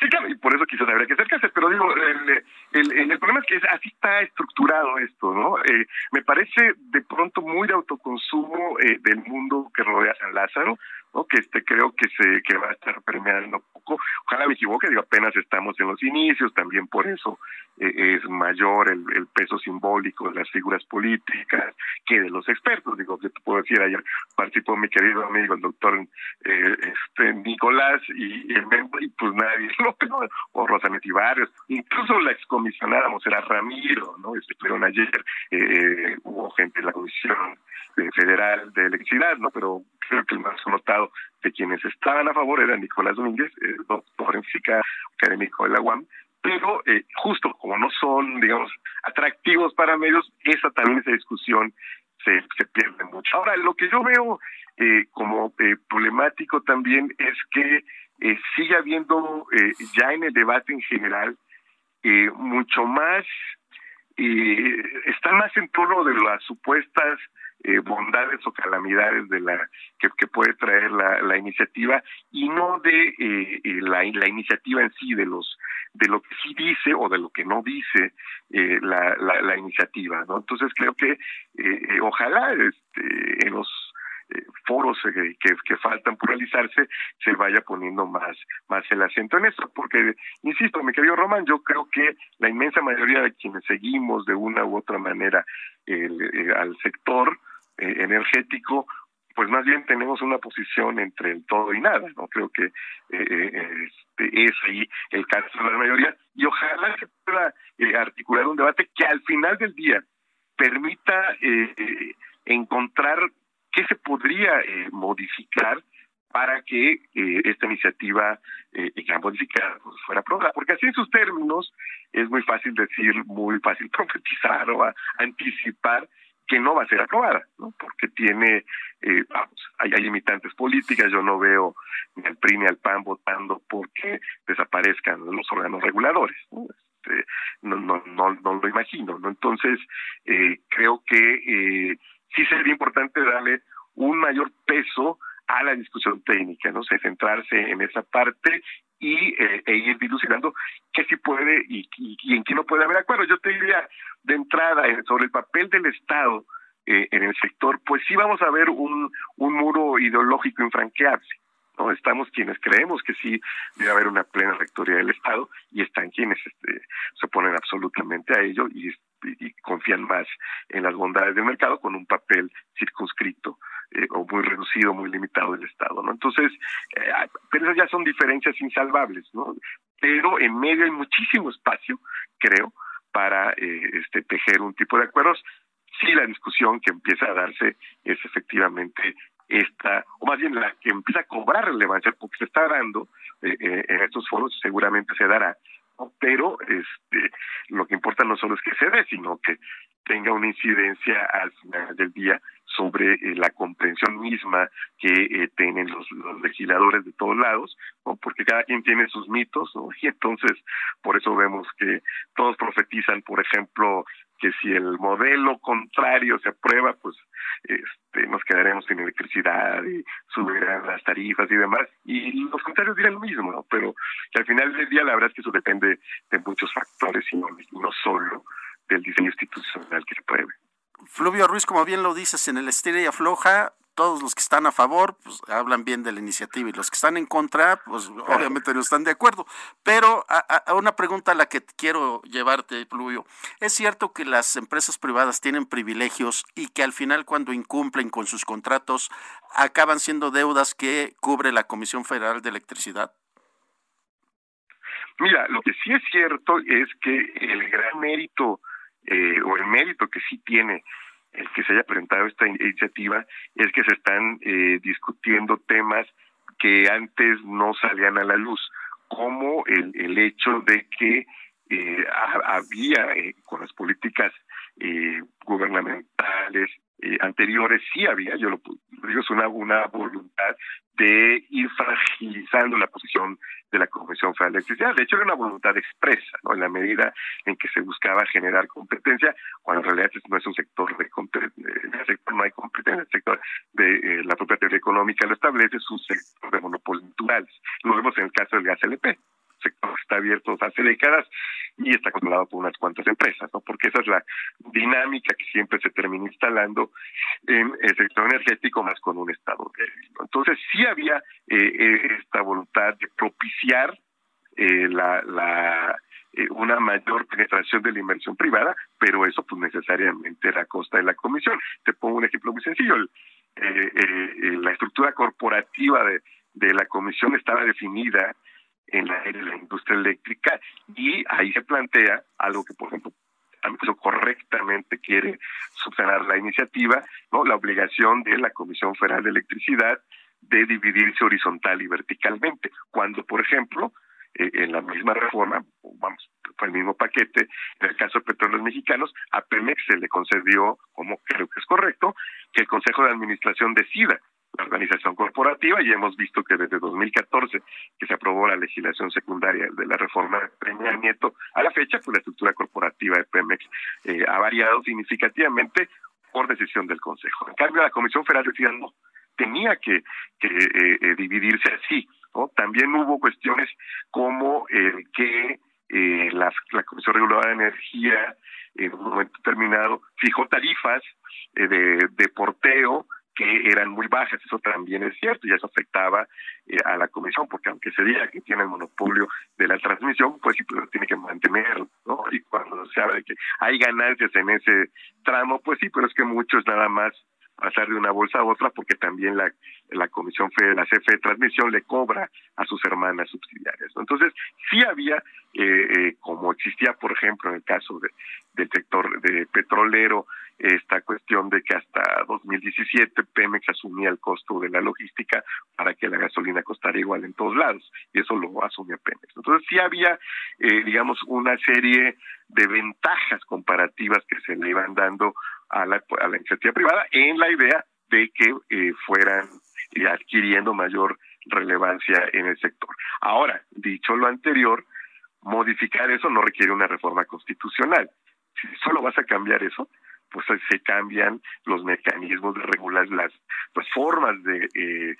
Sí, claro, y por eso quizás habría que acercarse, pero digo, el, el, el, problema es que así está estructurado esto, ¿no? Eh, me parece de pronto muy de autoconsumo eh, del mundo que rodea a San Lázaro, ¿no? Que este creo que se que va a estar permeando poco. Ojalá me equivoque, digo, apenas estamos en los inicios, también por eso eh, es mayor el, el, peso simbólico de las figuras políticas que de los expertos. Digo, yo te puedo decir, ayer participó mi querido amigo, el doctor eh, este Nicolás, y, pues nadie lo o Rosanetti Barrios, incluso la excomisionada Mosera Ramiro, ¿no? Estuvieron ayer, eh, hubo gente de la Comisión Federal de Electricidad, ¿no? Pero creo que el más notado de quienes estaban a favor era Nicolás Domínguez, eh, doctor en física académico de la UAM, pero eh, justo como no son, digamos, atractivos para medios, esa también esa discusión se, se pierde mucho. Ahora, lo que yo veo eh, como eh, problemático también es que eh, sigue habiendo eh, ya en el debate en general eh, mucho más, eh, está más en torno de las supuestas eh, bondades o calamidades de la que, puede traer la, iniciativa y no de eh, la, la, iniciativa en sí de los de lo que sí dice o de lo que no dice eh, la, la, la, iniciativa no entonces creo que ojalá este, en los foros que, que, faltan por realizarse se vaya poniendo más más el acento en eso porque insisto mi querido Román yo creo que la inmensa mayoría de quienes seguimos de una u otra manera el, al sector eh, energético, pues más bien tenemos una posición entre el todo y nada, ¿no? Creo que eh, este, es ahí el caso de la mayoría y ojalá se pueda eh, articular un debate que al final del día permita eh, encontrar qué se podría modificar para que eh, esta iniciativa eh, modificada pues, fuera aprobada. Porque así en sus términos es muy fácil decir, muy fácil profetizar o anticipar que no va a ser aprobada, ¿no? porque tiene, eh, vamos, hay, hay, limitantes políticas, yo no veo ni al PRI ni al PAN votando porque desaparezcan los órganos reguladores, ¿no? Este, no, no, no, no, lo imagino, ¿no? Entonces, eh, creo que eh, sí sería importante darle un mayor peso a la discusión técnica, ¿no? sé, centrarse en esa parte y eh, e ir dilucidando qué sí puede y, en qué no puede haber acuerdo. Yo te diría de entrada eh, sobre el papel del Estado eh, en el sector, pues sí vamos a ver un, un muro ideológico infranqueable. ¿no? Estamos quienes creemos que sí debe haber una plena rectoría del Estado y están quienes este, se oponen absolutamente a ello y, y, confían más en las bondades del mercado con un papel circunscrito eh, o muy reducido, muy limitado del Estado, ¿no? Entonces, eh, pero esas ya son diferencias insalvables, ¿no? Pero en medio hay muchísimo espacio, creo, para eh, este tejer un tipo de acuerdos. Sí, la discusión que empieza a darse es efectivamente esta, o más bien la que empieza a cobrar relevancia, porque se está dando eh, en estos foros, seguramente se dará, pero este, lo que importa no solo es que se dé, sino que tenga una incidencia al final del día sobre eh, la comprensión misma que eh, tienen los, legisladores de todos lados, ¿no? porque cada quien tiene sus mitos, ¿no? y entonces por eso vemos que todos profetizan, por ejemplo, que si el modelo contrario se aprueba, pues este, nos quedaremos sin electricidad y subirán las tarifas y demás, y los contrarios dirán lo mismo, ¿no? pero que al final del día la verdad es que eso depende de muchos factores y no solo del diseño institucional que se pruebe. Fluvio Ruiz, como bien lo dices, en el estira y afloja, todos los que están a favor pues, hablan bien de la iniciativa y los que están en contra, pues obviamente no están de acuerdo. Pero a, a una pregunta a la que quiero llevarte, Fluvio. ¿Es cierto que las empresas privadas tienen privilegios y que al final cuando incumplen con sus contratos acaban siendo deudas que cubre la Comisión Federal de Electricidad? Mira, lo que sí es cierto es que el gran mérito eh, o el mérito que sí tiene el que se haya presentado esta iniciativa es que se están eh, discutiendo temas que antes no salían a la luz, como el, el hecho de que eh, había eh, con las políticas eh, gubernamentales eh, anteriores, sí había, yo lo, digo, es una, una voluntad de ir fragilizando la posición de la Comisión Federal de Electricidad. De hecho, era una voluntad expresa, ¿no? En la medida en que se buscaba generar competencia, cuando en realidad no es un sector de en el sector no hay competencia, el sector de eh, la propia teoría económica lo establece, es un sector de monopolios naturales. Lo vemos en el caso del gas LP sector está abierto hace décadas y está controlado por unas cuantas empresas, ¿no? Porque esa es la dinámica que siempre se termina instalando en el sector energético más con un Estado Entonces sí había eh, eh, esta voluntad de propiciar eh, la, una mayor penetración de la inversión privada, pero eso pues necesariamente era a costa de la comisión. Te pongo un ejemplo muy sencillo. la estructura corporativa de, de la comisión estaba definida en la, la industria eléctrica y ahí se plantea algo que, por ejemplo, eso correctamente quiere subsanar la iniciativa, no la obligación de la Comisión Federal de Electricidad de dividirse horizontal y verticalmente, cuando, por ejemplo, eh, en la misma reforma, vamos, fue el mismo paquete, en el caso de petróleos mexicanos, a Pemex se le concedió, como creo que es correcto, que el Consejo de Administración decida la organización corporativa y hemos visto que desde 2014 que se aprobó la legislación secundaria de la reforma de Peña a la fecha pues la estructura corporativa de Pemex eh, ha variado significativamente por decisión del Consejo. En cambio la Comisión Federal decía no, tenía que, eh, eh, dividirse así. También hubo cuestiones como el que la, la Comisión Reguladora de Energía en un momento determinado fijó tarifas de, de porteo que eran muy bajas, eso también es cierto, y eso afectaba eh, a la comisión, porque aunque se diga que tiene el monopolio de la transmisión, pues sí, pero tiene que mantenerlo, ¿no? Y cuando se habla de que hay ganancias en ese tramo, pues sí, pero es que muchos nada más pasar de una bolsa a otra porque también la, la Comisión Federal, la CFE de Transmisión le cobra a sus hermanas subsidiarias. Entonces, sí había, eh, eh, como existía, por ejemplo, en el caso de, del sector de petrolero, esta cuestión de que hasta 2017 Pemex asumía el costo de la logística para que la gasolina costara igual en todos lados, y eso lo asumía Pemex. Entonces, sí había, eh, digamos, una serie de ventajas comparativas que se le iban dando a la, a la iniciativa privada en la idea de que eh, fueran eh, adquiriendo mayor relevancia en el sector. Ahora, dicho lo anterior, modificar eso no requiere una reforma constitucional. Si solo vas a cambiar eso, pues se cambian los mecanismos de regular las, las formas de, eh,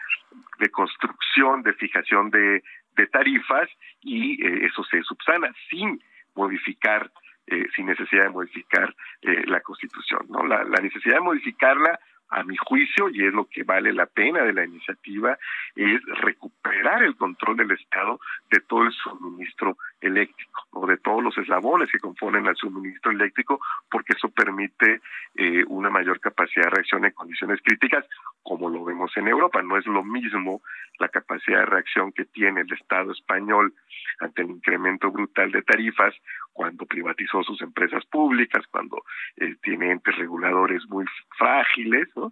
de construcción, de fijación de, de tarifas y eso se subsana sin modificar eh, sin necesidad de modificar eh, la Constitución. ¿no? La, necesidad de modificarla a mi juicio, y es lo que vale la pena de la iniciativa, es recuperar el control del Estado de todo el suministro eléctrico, o de todos los eslabones que componen al suministro eléctrico, porque eso permite eh, una mayor capacidad de reacción en condiciones críticas, como lo vemos en Europa. No es lo mismo la capacidad de reacción que tiene el Estado español ante el incremento brutal de tarifas cuando privatizó sus empresas públicas, cuando eh, tiene entes reguladores muy frágiles, ¿no?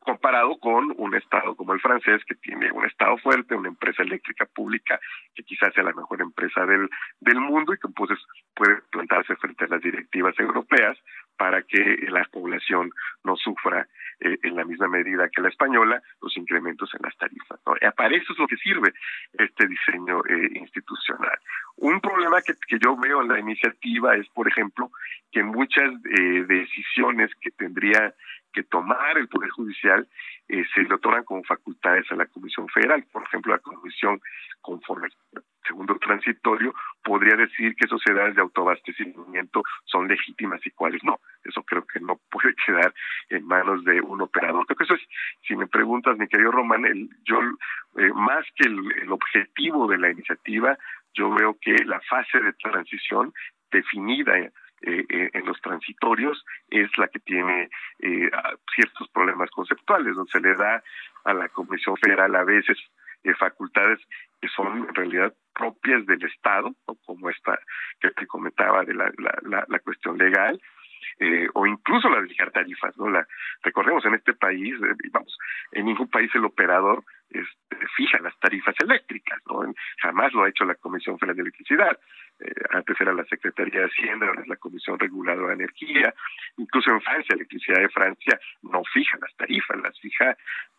comparado con un Estado como el francés, que tiene un Estado fuerte, una empresa eléctrica pública que quizás sea la mejor empresa del, del mundo y que entonces puede plantarse frente a las directivas europeas para que la población no sufra eh, en la misma medida que la española los incrementos en las tarifas. ¿no? Para eso es lo que sirve este diseño eh, institucional. Un problema que, que, yo veo en la iniciativa es, por ejemplo, que muchas eh, decisiones que tendría que tomar el Poder Judicial eh, se le otorgan como facultades a la Comisión Federal. Por ejemplo, la Comisión, conforme al segundo transitorio, podría decir que sociedades de autoabastecimiento son legítimas y cuáles no. Eso creo que no puede quedar en manos de un operador. Creo que eso es, si me preguntas, mi querido Román, el, yo, eh, más que el, el objetivo de la iniciativa, yo veo que la fase de transición definida eh, eh, en los transitorios es la que tiene eh, ciertos problemas conceptuales, donde se le da a la Comisión Federal a veces facultades que son en realidad propias del Estado, como esta que te comentaba de la, la, la, cuestión legal, o incluso la de fijar tarifas, ¿no? La, recordemos, en este país, vamos, en ningún país el operador este, fija las tarifas eléctricas, ¿no? Jamás lo ha hecho la Comisión Federal de Electricidad. Eh, antes era la Secretaría de Hacienda, ahora es la Comisión Reguladora de Energía, incluso en Francia, Electricidad de Francia no fija las tarifas, las fija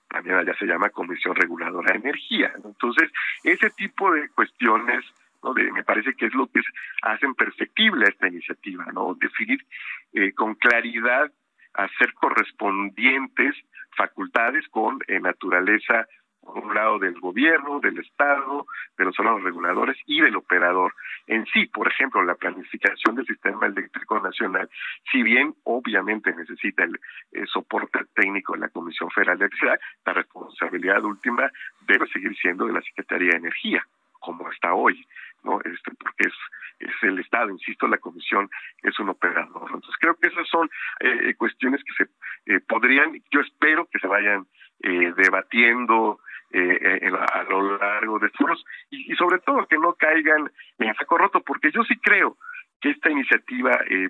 también allá se llama Comisión Reguladora de Energía. Entonces, ese tipo de cuestiones ¿no? me parece que es lo que hacen perfectible esta iniciativa, ¿no? Definir eh, con claridad, hacer correspondientes facultades con eh, naturaleza por un lado del gobierno, del Estado, de los órganos reguladores y del operador. En sí, por ejemplo, la planificación del sistema eléctrico nacional, si bien obviamente necesita el, soporte técnico de la Comisión Federal de Electricidad, la responsabilidad última debe seguir siendo de la Secretaría de Energía, como está hoy. ¿no? Este, porque es, es el Estado, insisto, la Comisión es un operador. Entonces creo que esas son eh, cuestiones que se eh, podrían, yo espero que se vayan eh, debatiendo eh, a lo largo de estos y, y sobre todo que no caigan en saco roto, porque yo sí creo que esta iniciativa eh,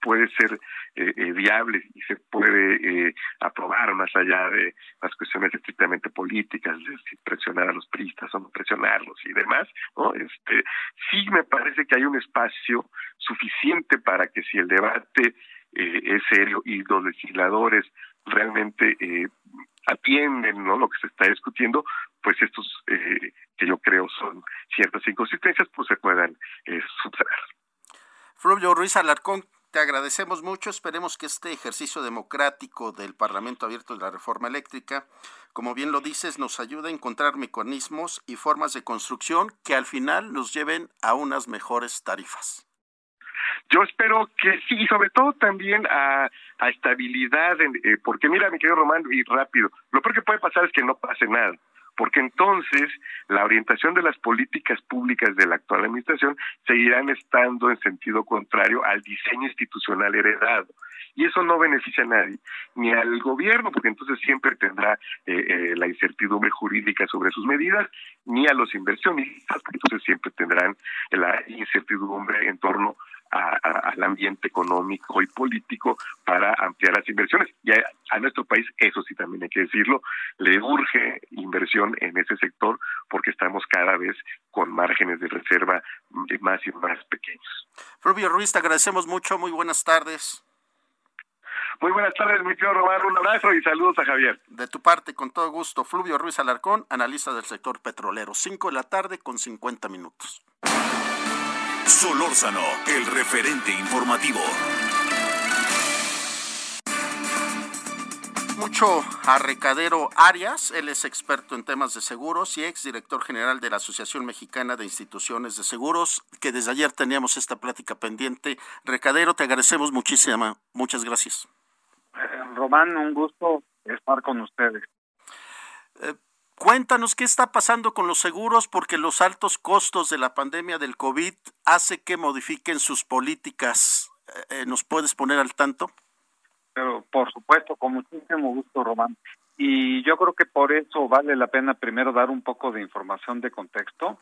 puede ser eh, eh, viable y se puede aprobar más allá de las cuestiones estrictamente políticas, de si presionar a los priistas o no presionarlos y demás, ¿no? Este, sí me parece que hay un espacio suficiente para que si el debate es serio y los legisladores realmente atienden ¿no? lo que se está discutiendo, pues estos que yo creo son ciertas inconsistencias, pues se puedan subsanar. Fluvio Ruiz Alarcón, te agradecemos mucho. Esperemos que este ejercicio democrático del Parlamento Abierto de la Reforma Eléctrica, como bien lo dices, nos ayude a encontrar mecanismos y formas de construcción que al final nos lleven a unas mejores tarifas. Yo espero que sí, y sobre todo también a, estabilidad, eh, porque mira, mi querido Román, y rápido, lo peor que puede pasar es que no pase nada porque entonces la orientación de las políticas públicas de la actual administración seguirán estando en sentido contrario al diseño institucional heredado. Y eso no beneficia a nadie, ni al gobierno, porque entonces siempre tendrá eh, eh, la incertidumbre jurídica sobre sus medidas, ni a los inversionistas, porque entonces siempre tendrán la incertidumbre en torno al ambiente económico y político para ampliar las inversiones. Y a, nuestro país, eso sí también hay que decirlo, le urge inversión en ese sector porque estamos cada vez con márgenes de reserva más y más pequeños. Rubio Ruiz, te agradecemos mucho. Muy buenas tardes. Muy buenas tardes, mi querido Román. Un abrazo y saludos a Javier. De tu parte, con todo gusto, Fluvio Ruiz Alarcón, analista del sector petrolero. Cinco de la tarde con 50 minutos. Solórzano, el referente informativo. Mucho a Recadero Arias, él es experto en temas de seguros y ex director general de la Asociación Mexicana de Instituciones de Seguros, que desde ayer teníamos esta plática pendiente. Recadero, te agradecemos muchísimo, muchas gracias. Eh, Román, un gusto estar con ustedes. Eh, Cuéntanos qué está pasando con los seguros porque los altos costos de la pandemia del COVID hace que modifiquen sus políticas. Eh, ¿Nos puedes poner al tanto? Por supuesto, con muchísimo gusto, Román. Y yo creo que por eso vale la pena primero dar un poco de información de contexto.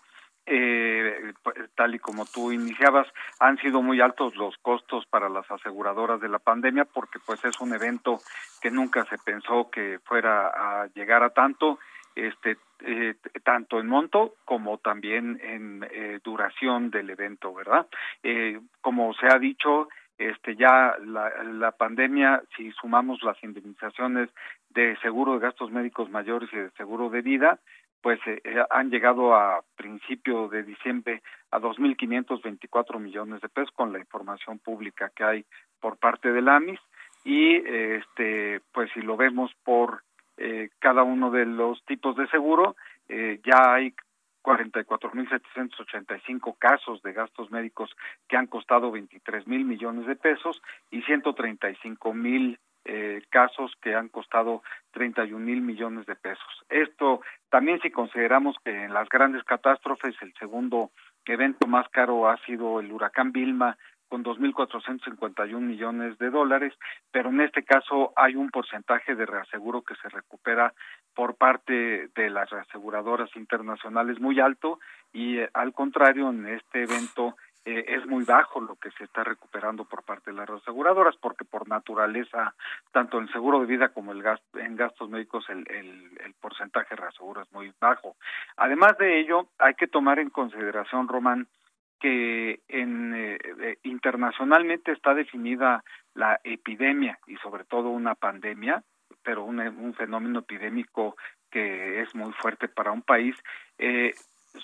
Eh, pues, tal y como tú iniciabas, han sido muy altos los costos para las aseguradoras de la pandemia porque pues es un evento que nunca se pensó que fuera a llegar a tanto este eh, tanto en monto como también en eh, duración del evento, ¿verdad? Eh, como se ha dicho, este ya la, pandemia, si sumamos las indemnizaciones de seguro de gastos médicos mayores y de seguro de vida, pues han llegado a principio de diciembre a 2.524 millones de pesos con la información pública que hay por parte del AMIS y este pues si lo vemos por eh, cada uno de los tipos de seguro. Eh, ya hay 44.785 casos de gastos médicos que han costado 23 mil millones de pesos y 135 mil eh, casos que han costado 31 mil millones de pesos. Esto también si consideramos que en las grandes catástrofes el segundo evento más caro ha sido el huracán Vilma con 2.451 millones de dólares, pero en este caso hay un porcentaje de reaseguro que se recupera por parte de las reaseguradoras internacionales muy alto y eh, al contrario en este evento eh, es muy bajo lo que se está recuperando por parte de las reaseguradoras porque por naturaleza tanto en seguro de vida como el en gastos médicos el, el, el porcentaje de reaseguro es muy bajo. Además de ello hay que tomar en consideración Román que en, eh, eh, internacionalmente está definida la epidemia y sobre todo una pandemia, pero un, un fenómeno epidémico que es muy fuerte para un país, eh,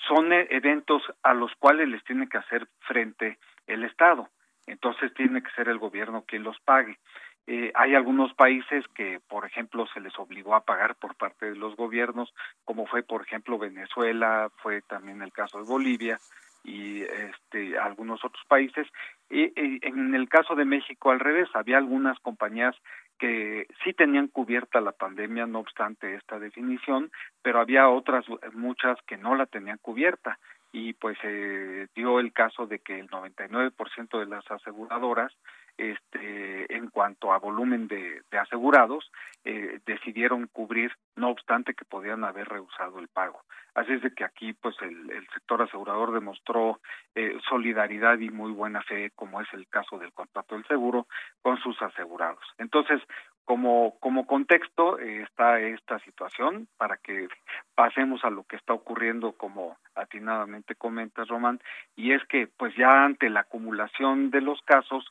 son eventos a los cuales les tiene que hacer frente el Estado. Entonces tiene que ser el gobierno quien los pague. Hay algunos países que, por ejemplo, se les obligó a pagar por parte de los gobiernos, como fue, por ejemplo, Venezuela, fue también el caso de Bolivia y este, algunos otros países. Y, en el caso de México, al revés, había algunas compañías que sí tenían cubierta la pandemia, no obstante esta definición, pero había otras muchas que no la tenían cubierta y pues se dio el caso de que el 99% de las aseguradoras este, en cuanto a volumen de, asegurados, eh, decidieron cubrir, no obstante que podían haber rehusado el pago. Así es de que aquí, pues, el, sector asegurador demostró eh, solidaridad y muy buena fe, como es el caso del contrato del seguro, con sus asegurados. Entonces, como, como contexto eh, está esta situación para que pasemos a lo que está ocurriendo como atinadamente comenta Román y es que pues ya ante la acumulación de los casos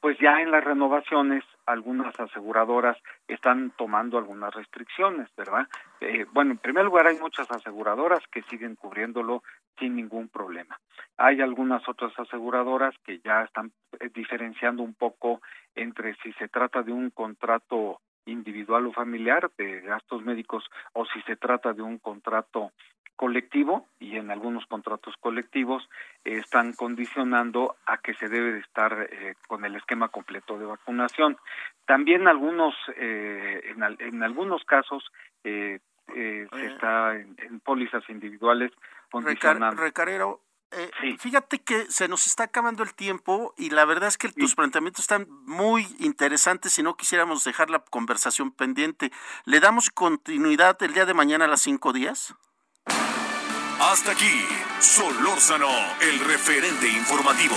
pues ya en las renovaciones algunas aseguradoras están tomando algunas restricciones, ¿verdad? Eh, bueno, en primer lugar hay muchas aseguradoras que siguen cubriéndolo sin ningún problema. Hay algunas otras aseguradoras que ya están eh, diferenciando un poco entre si se trata de un contrato individual o familiar de gastos médicos o si se trata de un contrato colectivo y en algunos contratos colectivos eh, están condicionando a que se debe de estar eh, con el esquema completo de vacunación. También algunos, eh, en, algunos casos se está en, pólizas individuales condicionando. Recarero, Fíjate que se nos está acabando el tiempo y la verdad es que tus planteamientos están muy interesantes y no quisiéramos dejar la conversación pendiente. ¿Le damos continuidad el día de mañana a las cinco días? Hasta aquí, Solórzano, el referente informativo.